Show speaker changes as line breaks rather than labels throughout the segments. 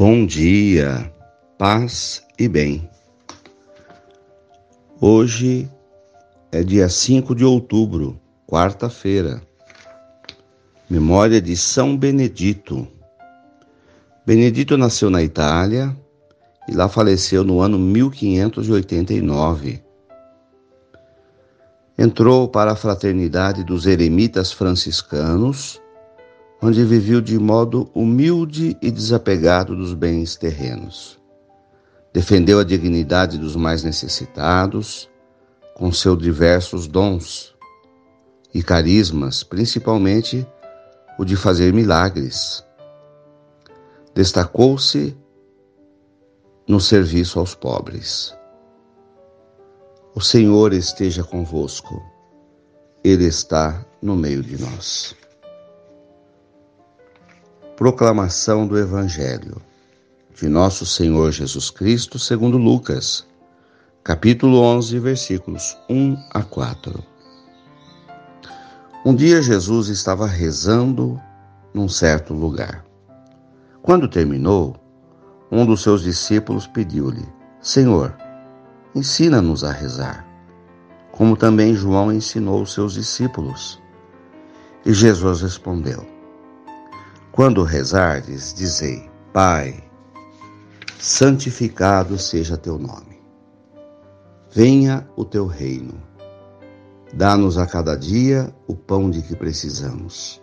Bom dia, paz e bem. Hoje é dia 5 de outubro, quarta-feira. Memória de São Benedito. Benedito nasceu na Itália e lá faleceu no ano 1589. Entrou para a fraternidade dos eremitas franciscanos onde viveu de modo humilde e desapegado dos bens terrenos. Defendeu a dignidade dos mais necessitados com seus diversos dons e carismas, principalmente o de fazer milagres. Destacou-se no serviço aos pobres. O Senhor esteja convosco, Ele está no meio de nós. Proclamação do Evangelho de Nosso Senhor Jesus Cristo, segundo Lucas, capítulo 11, versículos 1 a 4. Um dia Jesus estava rezando num certo lugar. Quando terminou, um dos seus discípulos pediu-lhe: Senhor, ensina-nos a rezar, como também João ensinou os seus discípulos. E Jesus respondeu: quando rezardes, dizei: Pai, santificado seja teu nome. Venha o teu reino. Dá-nos a cada dia o pão de que precisamos.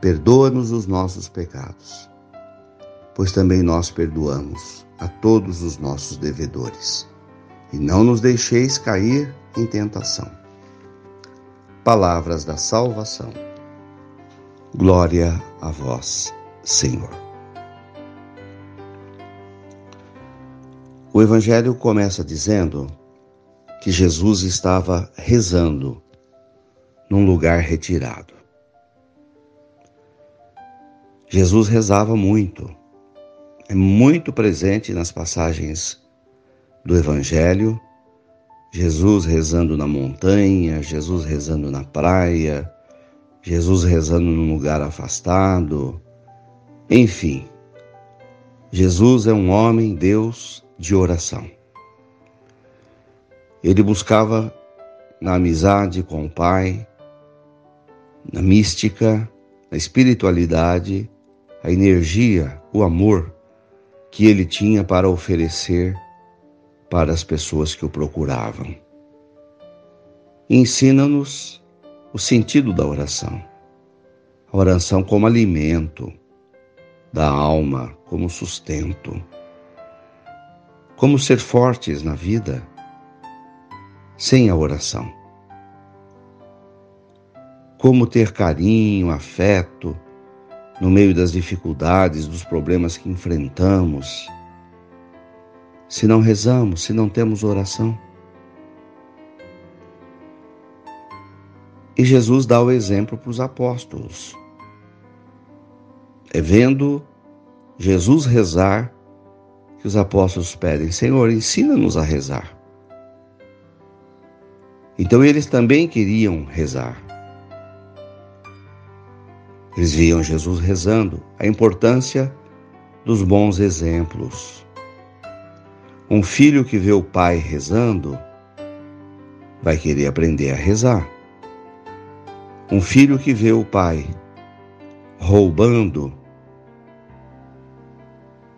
Perdoa-nos os nossos pecados, pois também nós perdoamos a todos os nossos devedores. E não nos deixeis cair em tentação. Palavras da salvação. Glória a vós, Senhor. O Evangelho começa dizendo que Jesus estava rezando num lugar retirado. Jesus rezava muito, é muito presente nas passagens do Evangelho. Jesus rezando na montanha, Jesus rezando na praia, Jesus rezando num lugar afastado. Enfim, Jesus é um homem, Deus, de oração. Ele buscava na amizade com o Pai, na mística, na espiritualidade, a energia, o amor que ele tinha para oferecer para as pessoas que o procuravam. Ensina-nos o sentido da oração. A oração como alimento da alma, como sustento. Como ser fortes na vida sem a oração. Como ter carinho, afeto no meio das dificuldades, dos problemas que enfrentamos. Se não rezamos, se não temos oração. E Jesus dá o exemplo para os apóstolos. É vendo Jesus rezar que os apóstolos pedem: Senhor, ensina-nos a rezar. Então eles também queriam rezar. Eles viam Jesus rezando, a importância dos bons exemplos. Um filho que vê o pai rezando vai querer aprender a rezar. Um filho que vê o pai roubando,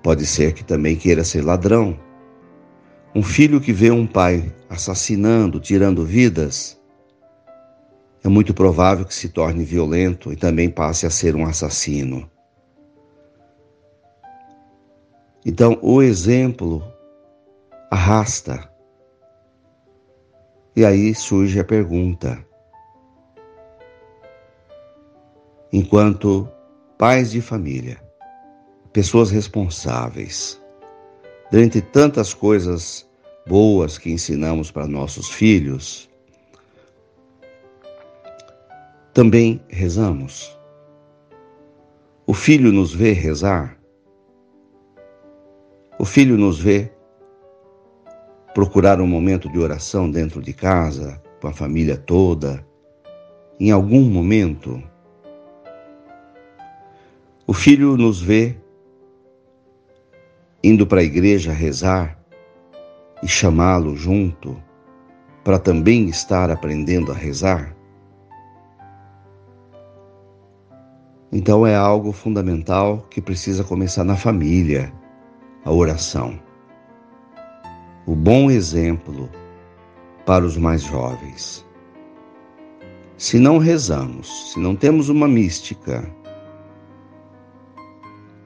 pode ser que também queira ser ladrão. Um filho que vê um pai assassinando, tirando vidas, é muito provável que se torne violento e também passe a ser um assassino. Então, o exemplo arrasta. E aí surge a pergunta: enquanto pais de família, pessoas responsáveis. Dentre tantas coisas boas que ensinamos para nossos filhos, também rezamos. O filho nos vê rezar. O filho nos vê procurar um momento de oração dentro de casa, com a família toda. Em algum momento, o filho nos vê indo para a igreja rezar e chamá-lo junto para também estar aprendendo a rezar? Então é algo fundamental que precisa começar na família, a oração. O bom exemplo para os mais jovens. Se não rezamos, se não temos uma mística,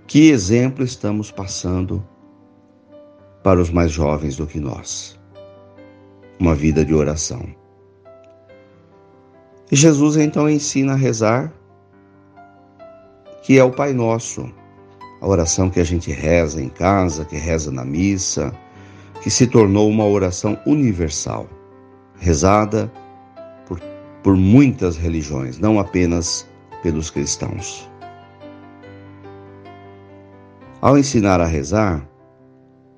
que exemplo estamos passando para os mais jovens do que nós? Uma vida de oração. E Jesus então ensina a rezar que é o Pai Nosso, a oração que a gente reza em casa, que reza na missa, que se tornou uma oração universal, rezada por, por muitas religiões, não apenas pelos cristãos. Ao ensinar a rezar,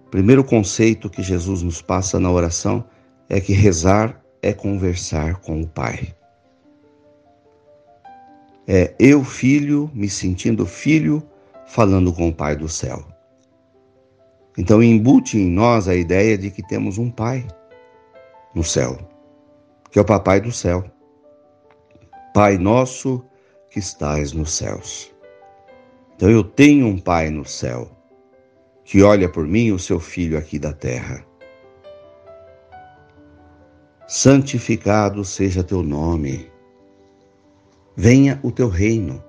o primeiro conceito que Jesus nos passa na oração é que rezar é conversar com o Pai é eu, filho, me sentindo filho, falando com o Pai do céu. Então, embute em nós a ideia de que temos um Pai no céu, que é o Papai do céu. Pai nosso que estás nos céus. Então, eu tenho um Pai no céu que olha por mim, o seu filho aqui da terra. Santificado seja teu nome venha o teu reino.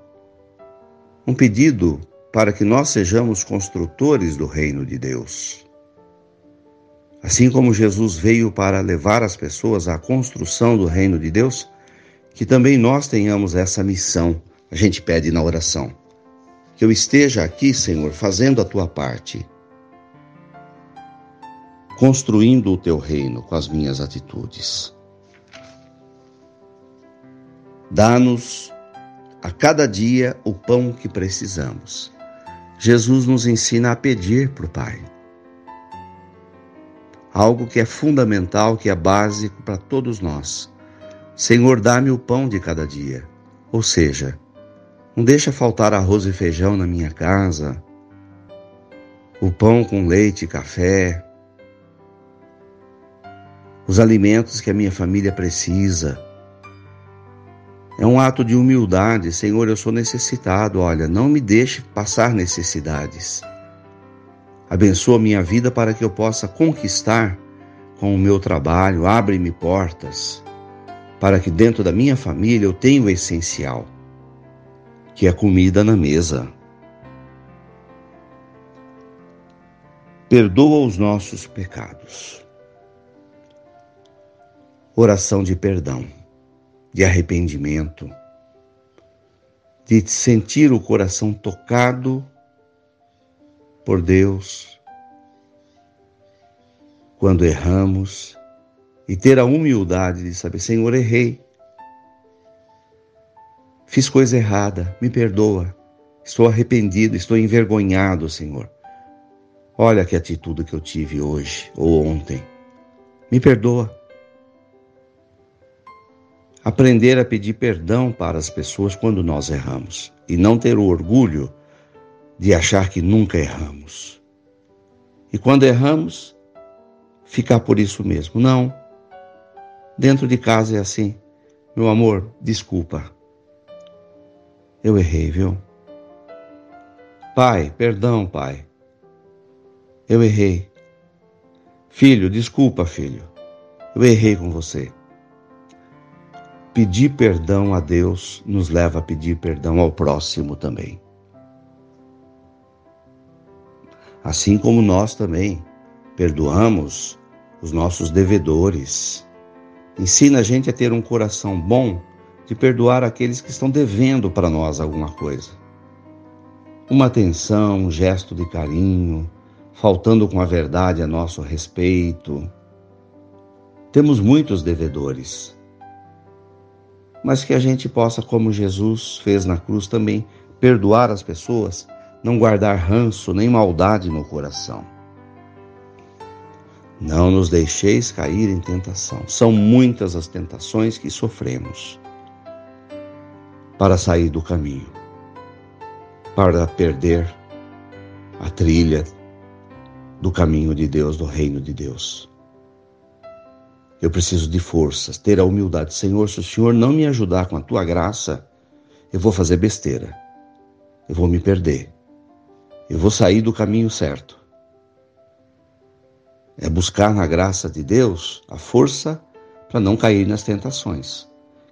Um pedido para que nós sejamos construtores do reino de Deus. Assim como Jesus veio para levar as pessoas à construção do reino de Deus, que também nós tenhamos essa missão. A gente pede na oração. Que eu esteja aqui, Senhor, fazendo a tua parte, construindo o teu reino com as minhas atitudes. Dá-nos a cada dia o pão que precisamos. Jesus nos ensina a pedir para o Pai. Algo que é fundamental, que é básico para todos nós. Senhor, dá-me o pão de cada dia. Ou seja, não deixa faltar arroz e feijão na minha casa, o pão com leite e café, os alimentos que a minha família precisa é um ato de humildade. Senhor, eu sou necessitado. Olha, não me deixe passar necessidades. Abençoa minha vida para que eu possa conquistar com o meu trabalho. Abre-me portas para que dentro da minha família eu tenha o essencial, que é a comida na mesa. Perdoa os nossos pecados. Oração de perdão de arrependimento, de sentir o coração tocado por Deus quando erramos e ter a humildade de saber: Senhor, errei, fiz coisa errada, me perdoa, estou arrependido, estou envergonhado, Senhor. Olha que atitude que eu tive hoje ou ontem. Me perdoa aprender a pedir perdão para as pessoas quando nós erramos e não ter o orgulho de achar que nunca erramos. E quando erramos, ficar por isso mesmo. Não. Dentro de casa é assim. Meu amor, desculpa. Eu errei, viu? Pai, perdão, pai. Eu errei. Filho, desculpa, filho. Eu errei com você. Pedir perdão a Deus nos leva a pedir perdão ao próximo também. Assim como nós também perdoamos os nossos devedores. Ensina a gente a ter um coração bom de perdoar aqueles que estão devendo para nós alguma coisa. Uma atenção, um gesto de carinho, faltando com a verdade a nosso respeito. Temos muitos devedores mas que a gente possa, como Jesus fez na cruz também, perdoar as pessoas, não guardar ranço nem maldade no coração. Não nos deixeis cair em tentação. São muitas as tentações que sofremos para sair do caminho, para perder a trilha do caminho de Deus, do reino de Deus. Eu preciso de forças, ter a humildade. Senhor, se o Senhor não me ajudar com a tua graça, eu vou fazer besteira. Eu vou me perder. Eu vou sair do caminho certo. É buscar na graça de Deus a força para não cair nas tentações,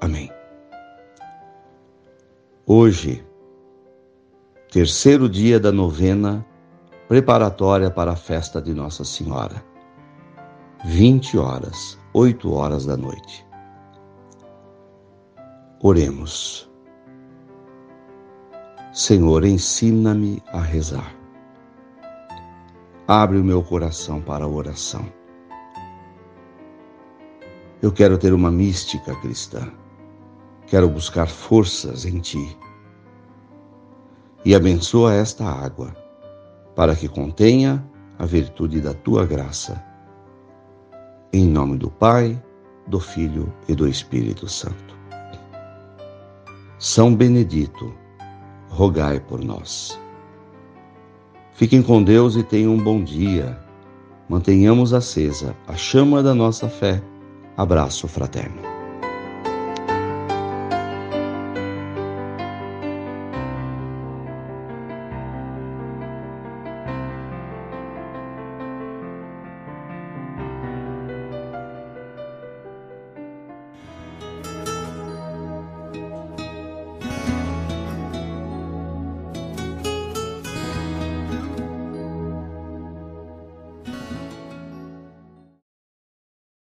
Amém. Hoje, terceiro dia da novena preparatória para a festa de Nossa Senhora. 20 horas, 8 horas da noite. Oremos. Senhor, ensina-me a rezar. Abre o meu coração para a oração. Eu quero ter uma mística cristã. Quero buscar forças em Ti. E abençoa esta água, para que contenha a virtude da Tua graça em nome do Pai, do Filho e do Espírito Santo. São Benedito, rogai por nós. Fiquem com Deus e tenham um bom dia. Mantenhamos acesa a chama da nossa fé. Abraço fraterno.